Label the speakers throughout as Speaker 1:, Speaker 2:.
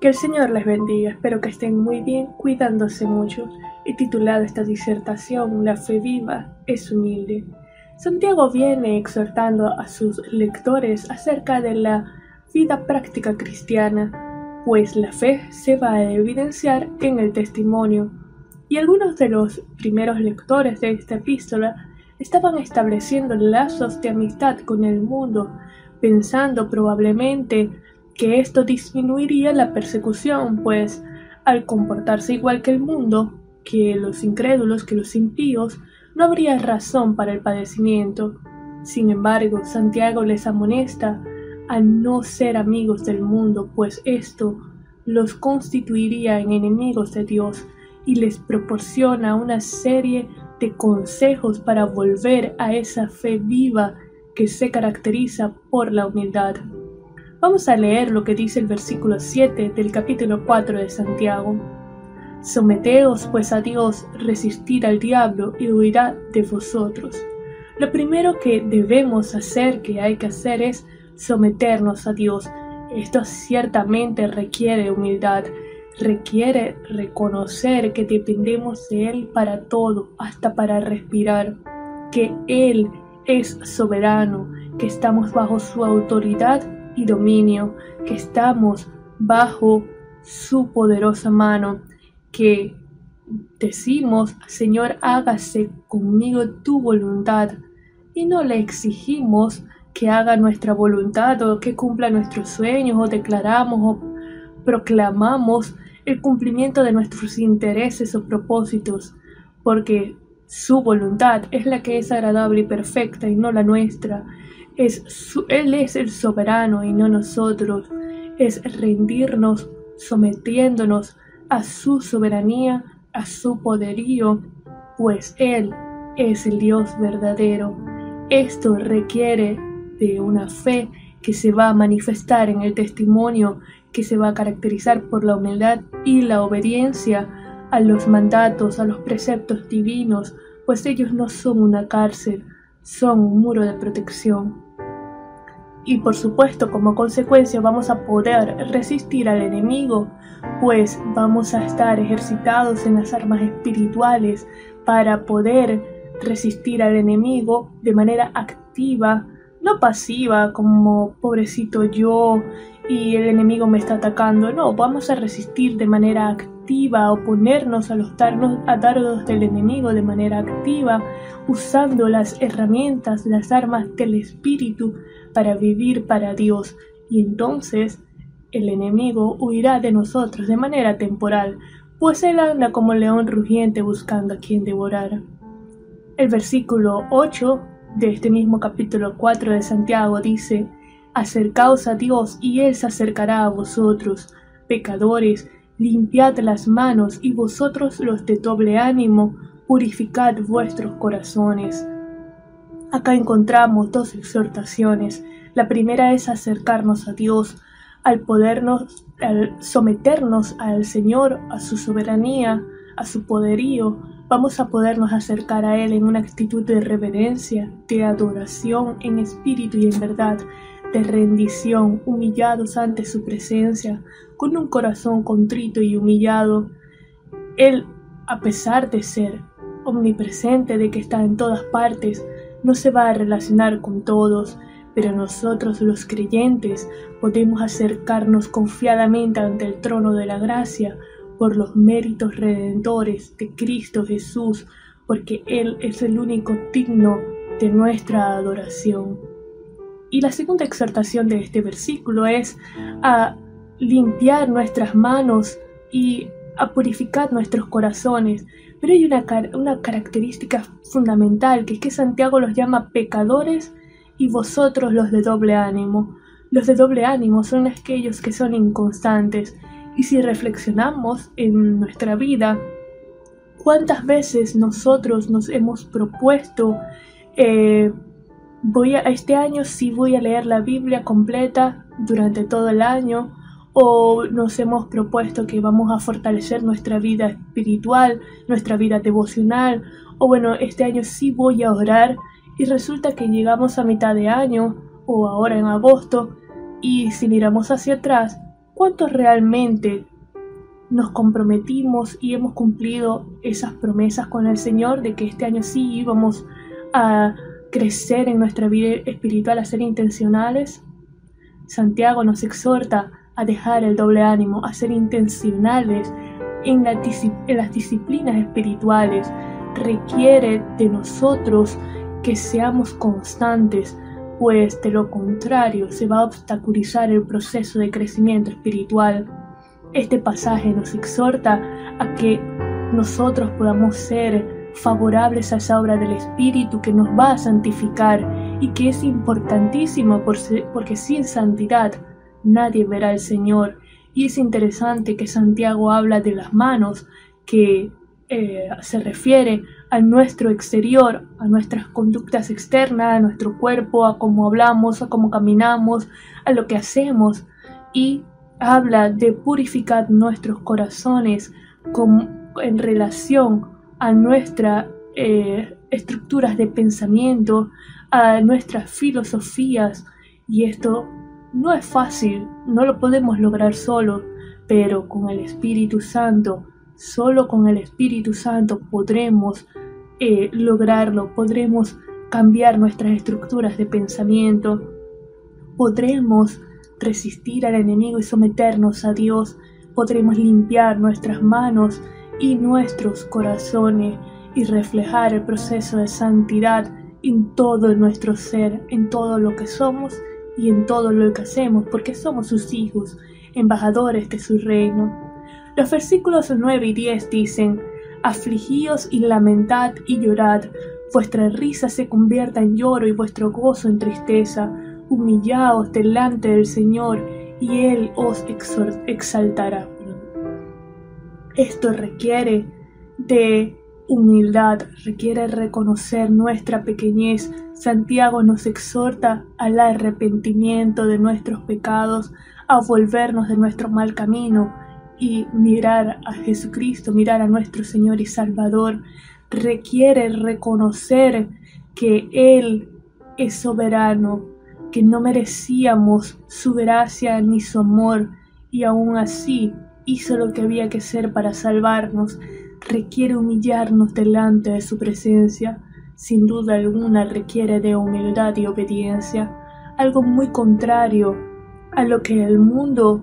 Speaker 1: Que el Señor les bendiga, espero que estén muy bien, cuidándose mucho. He titulado esta disertación La fe viva es humilde. Santiago viene exhortando a sus lectores acerca de la vida práctica cristiana, pues la fe se va a evidenciar en el testimonio. Y algunos de los primeros lectores de esta epístola estaban estableciendo lazos de amistad con el mundo, pensando probablemente que esto disminuiría la persecución, pues al comportarse igual que el mundo, que los incrédulos, que los impíos, no habría razón para el padecimiento. Sin embargo, Santiago les amonesta a no ser amigos del mundo, pues esto los constituiría en enemigos de Dios y les proporciona una serie de consejos para volver a esa fe viva que se caracteriza por la humildad. Vamos a leer lo que dice el versículo 7 del capítulo 4 de Santiago. Someteos pues a Dios, resistir al diablo y huirá de vosotros. Lo primero que debemos hacer, que hay que hacer, es someternos a Dios. Esto ciertamente requiere humildad, requiere reconocer que dependemos de Él para todo, hasta para respirar, que Él es soberano, que estamos bajo su autoridad y dominio, que estamos bajo su poderosa mano, que decimos, Señor, hágase conmigo tu voluntad, y no le exigimos que haga nuestra voluntad o que cumpla nuestros sueños o declaramos o proclamamos el cumplimiento de nuestros intereses o propósitos, porque su voluntad es la que es agradable y perfecta y no la nuestra. Es él es el soberano y no nosotros. Es rendirnos sometiéndonos a su soberanía, a su poderío, pues Él es el Dios verdadero. Esto requiere de una fe que se va a manifestar en el testimonio, que se va a caracterizar por la humildad y la obediencia a los mandatos, a los preceptos divinos, pues ellos no son una cárcel, son un muro de protección. Y por supuesto, como consecuencia, vamos a poder resistir al enemigo, pues vamos a estar ejercitados en las armas espirituales para poder resistir al enemigo de manera activa, no pasiva, como pobrecito yo y el enemigo me está atacando. No, vamos a resistir de manera activa, oponernos a los dardos del enemigo de manera activa, usando las herramientas, las armas del espíritu para vivir para Dios. Y entonces el enemigo huirá de nosotros de manera temporal, pues él anda como león rugiente buscando a quien devorar. El versículo 8 de este mismo capítulo 4 de Santiago dice, Acercaos a Dios y Él se acercará a vosotros, pecadores, limpiad las manos y vosotros los de doble ánimo, purificad vuestros corazones. Acá encontramos dos exhortaciones. La primera es acercarnos a Dios, al podernos, al someternos al Señor, a su soberanía, a su poderío, vamos a podernos acercar a Él en una actitud de reverencia, de adoración en espíritu y en verdad, de rendición, humillados ante su presencia, con un corazón contrito y humillado. Él, a pesar de ser omnipresente, de que está en todas partes, no se va a relacionar con todos, pero nosotros los creyentes podemos acercarnos confiadamente ante el trono de la gracia por los méritos redentores de Cristo Jesús, porque Él es el único digno de nuestra adoración. Y la segunda exhortación de este versículo es a limpiar nuestras manos y a purificar nuestros corazones. Pero hay una, una característica fundamental, que es que Santiago los llama pecadores y vosotros los de doble ánimo. Los de doble ánimo son aquellos que son inconstantes, y si reflexionamos en nuestra vida, ¿cuántas veces nosotros nos hemos propuesto, eh, voy a, este año sí voy a leer la Biblia completa durante todo el año? o nos hemos propuesto que vamos a fortalecer nuestra vida espiritual, nuestra vida devocional, o bueno, este año sí voy a orar y resulta que llegamos a mitad de año o ahora en agosto y si miramos hacia atrás ¿cuántos realmente nos comprometimos y hemos cumplido esas promesas con el Señor de que este año sí íbamos a crecer en nuestra vida espiritual, a ser intencionales? Santiago nos exhorta a dejar el doble ánimo, a ser intencionales en, las disciplinas espirituales. Requiere de nosotros que seamos constantes, pues de lo contrario se va a obstaculizar el proceso de crecimiento espiritual. Este pasaje nos exhorta a que nosotros podamos ser favorables a esa obra del Espíritu que nos va a santificar y que es importantísimo porque sin santidad nadie verá al Señor. Y es interesante que Santiago habla de las manos, que eh, se refiere a nuestro exterior, a nuestras conductas externas, a nuestro cuerpo, a cómo hablamos, a cómo caminamos, a lo que hacemos. Y habla de purificar nuestros corazones en relación a nuestras eh, estructuras de pensamiento, a nuestras filosofías. Y esto no es fácil, no lo podemos lograr solo, pero con el Espíritu Santo, solo con el Espíritu Santo podremos eh, lograrlo, podremos cambiar nuestras estructuras de pensamiento, podremos resistir al enemigo y someternos a Dios, podremos limpiar nuestras manos y nuestros corazones y reflejar el proceso de santidad en todo nuestro ser, en todo lo que somos y en todo lo que hacemos, porque somos sus hijos, embajadores de su reino. Los versículos 9 y 10 dicen, Afligíos y lamentad y llorad, vuestra risa se convierta en lloro y vuestro gozo en tristeza, humillaos delante del Señor y Él os exaltará. Esto requiere de humildad, requiere reconocer nuestra pequeñez. Santiago nos exhorta al arrepentimiento de nuestros pecados, a volvernos de nuestro mal camino y mirar a Jesucristo, mirar a nuestro Señor y Salvador. Requiere reconocer que Él es soberano, que no merecíamos su gracia ni su amor y aún así hizo lo que había que hacer para salvarnos requiere humillarnos delante de su presencia, sin duda alguna requiere de humildad y obediencia, algo muy contrario a lo que el mundo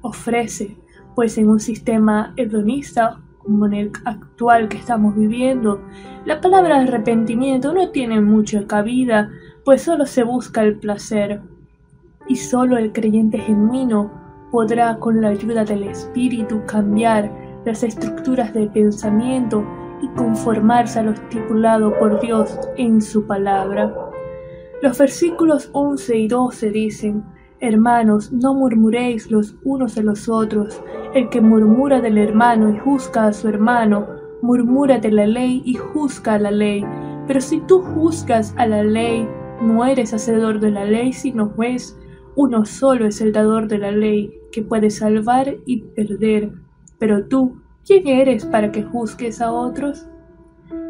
Speaker 1: ofrece, pues en un sistema hedonista como en el actual que estamos viviendo, la palabra arrepentimiento no tiene mucha cabida, pues solo se busca el placer, y solo el creyente genuino podrá con la ayuda del Espíritu cambiar las estructuras de pensamiento y conformarse a lo estipulado por Dios en su palabra. Los versículos 11 y 12 dicen, Hermanos, no murmuréis los unos de los otros. El que murmura del hermano y juzga a su hermano, murmura de la ley y juzga a la ley. Pero si tú juzgas a la ley, no eres hacedor de la ley, sino juez. Uno solo es el dador de la ley, que puede salvar y perder. Pero tú, ¿quién eres para que juzgues a otros?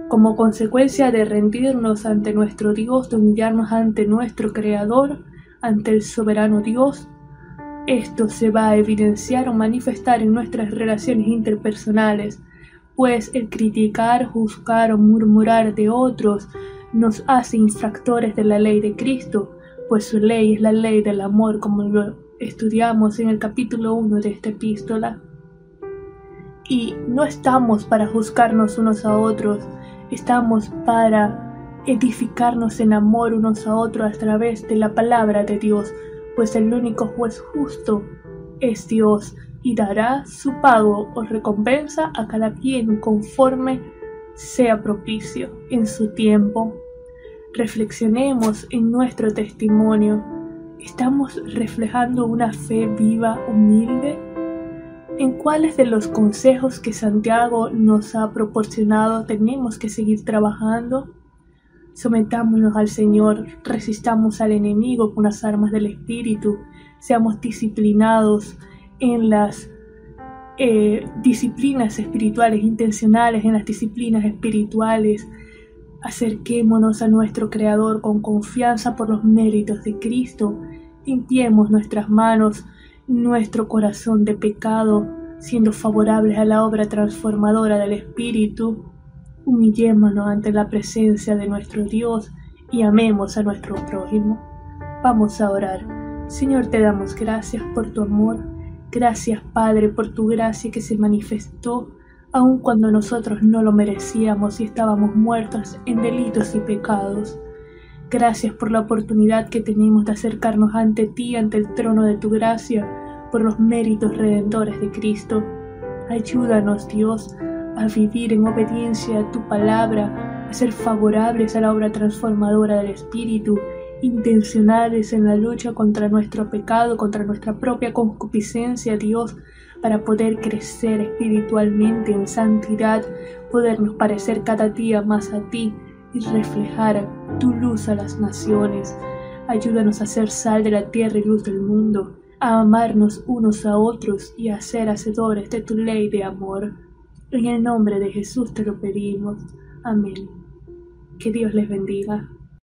Speaker 1: Como consecuencia de rendirnos ante nuestro Dios, de humillarnos ante nuestro Creador, ante el soberano Dios, esto se va a evidenciar o manifestar en nuestras relaciones interpersonales, pues el criticar, juzgar o murmurar de otros nos hace infractores de la ley de Cristo, pues su ley es la ley del amor, como lo estudiamos en el capítulo 1 de esta epístola y no estamos para juzgarnos unos a otros, estamos para edificarnos en amor unos a otros a través de la palabra de Dios, pues el único juez justo es Dios y dará su pago o recompensa a cada quien conforme sea propicio en su tiempo. Reflexionemos en nuestro testimonio. ¿Estamos reflejando una fe viva, humilde? ¿En cuáles de los consejos que Santiago nos ha proporcionado tenemos que seguir trabajando? Sometámonos al Señor, resistamos al enemigo con las armas del Espíritu, seamos disciplinados en las eh, disciplinas espirituales intencionales, en las disciplinas espirituales. Acerquémonos a nuestro Creador con confianza por los méritos de Cristo. Limpiemos nuestras manos nuestro corazón de pecado, siendo favorables a la obra transformadora del Espíritu, humillémonos ante la presencia de nuestro Dios y amemos a nuestro prójimo. Vamos a orar. Señor, te damos gracias por tu amor. Gracias, Padre, por tu gracia que se manifestó aun cuando nosotros no lo merecíamos y estábamos muertos en delitos y pecados. Gracias por la oportunidad que tenemos de acercarnos ante ti, ante el trono de tu gracia, por los méritos redentores de Cristo. Ayúdanos, Dios, a vivir en obediencia a tu palabra, a ser favorables a la obra transformadora del Espíritu, intencionales en la lucha contra nuestro pecado, contra nuestra propia concupiscencia, Dios, para poder crecer espiritualmente en santidad, podernos parecer cada día más a ti y reflejar tu luz a las naciones. Ayúdanos a ser sal de la tierra y luz del mundo, a amarnos unos a otros y a ser hacedores de tu ley de amor. En el nombre de Jesús te lo pedimos. Amén. Que Dios les bendiga.